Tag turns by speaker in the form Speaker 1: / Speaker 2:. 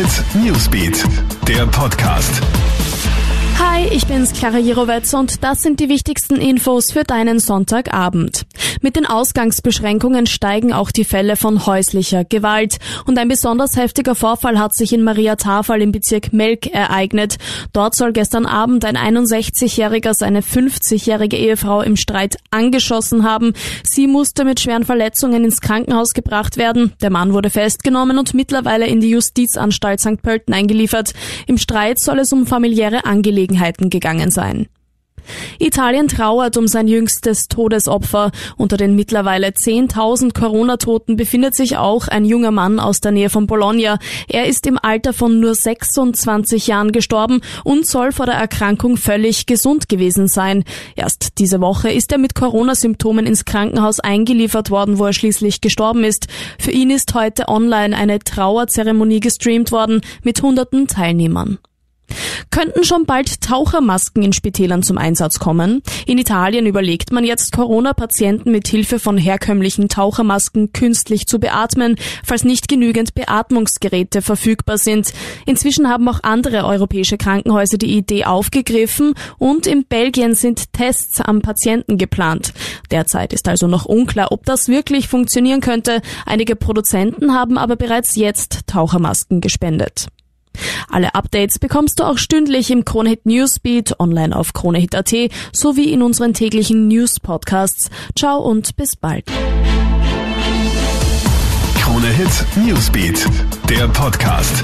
Speaker 1: Hit Newsbeat, der Podcast.
Speaker 2: Hi, ich bin's Clara Jirovetz und das sind die wichtigsten Infos für deinen Sonntagabend. Mit den Ausgangsbeschränkungen steigen auch die Fälle von häuslicher Gewalt. Und ein besonders heftiger Vorfall hat sich in Maria Tafel im Bezirk Melk ereignet. Dort soll gestern Abend ein 61-Jähriger seine 50-jährige Ehefrau im Streit angeschossen haben. Sie musste mit schweren Verletzungen ins Krankenhaus gebracht werden. Der Mann wurde festgenommen und mittlerweile in die Justizanstalt St. Pölten eingeliefert. Im Streit soll es um familiäre Angelegenheiten gegangen sein. Italien trauert um sein jüngstes Todesopfer. Unter den mittlerweile 10.000 Corona-Toten befindet sich auch ein junger Mann aus der Nähe von Bologna. Er ist im Alter von nur 26 Jahren gestorben und soll vor der Erkrankung völlig gesund gewesen sein. Erst diese Woche ist er mit Corona-Symptomen ins Krankenhaus eingeliefert worden, wo er schließlich gestorben ist. Für ihn ist heute online eine Trauerzeremonie gestreamt worden mit hunderten Teilnehmern. Könnten schon bald Tauchermasken in Spitälern zum Einsatz kommen? In Italien überlegt man jetzt, Corona-Patienten mit Hilfe von herkömmlichen Tauchermasken künstlich zu beatmen, falls nicht genügend Beatmungsgeräte verfügbar sind. Inzwischen haben auch andere europäische Krankenhäuser die Idee aufgegriffen und in Belgien sind Tests am Patienten geplant. Derzeit ist also noch unklar, ob das wirklich funktionieren könnte. Einige Produzenten haben aber bereits jetzt Tauchermasken gespendet. Alle Updates bekommst du auch stündlich im Kronehit Newsbeat online auf kronehit.at sowie in unseren täglichen News Podcasts. Ciao und bis bald.
Speaker 1: Kronehit Newsbeat, der Podcast.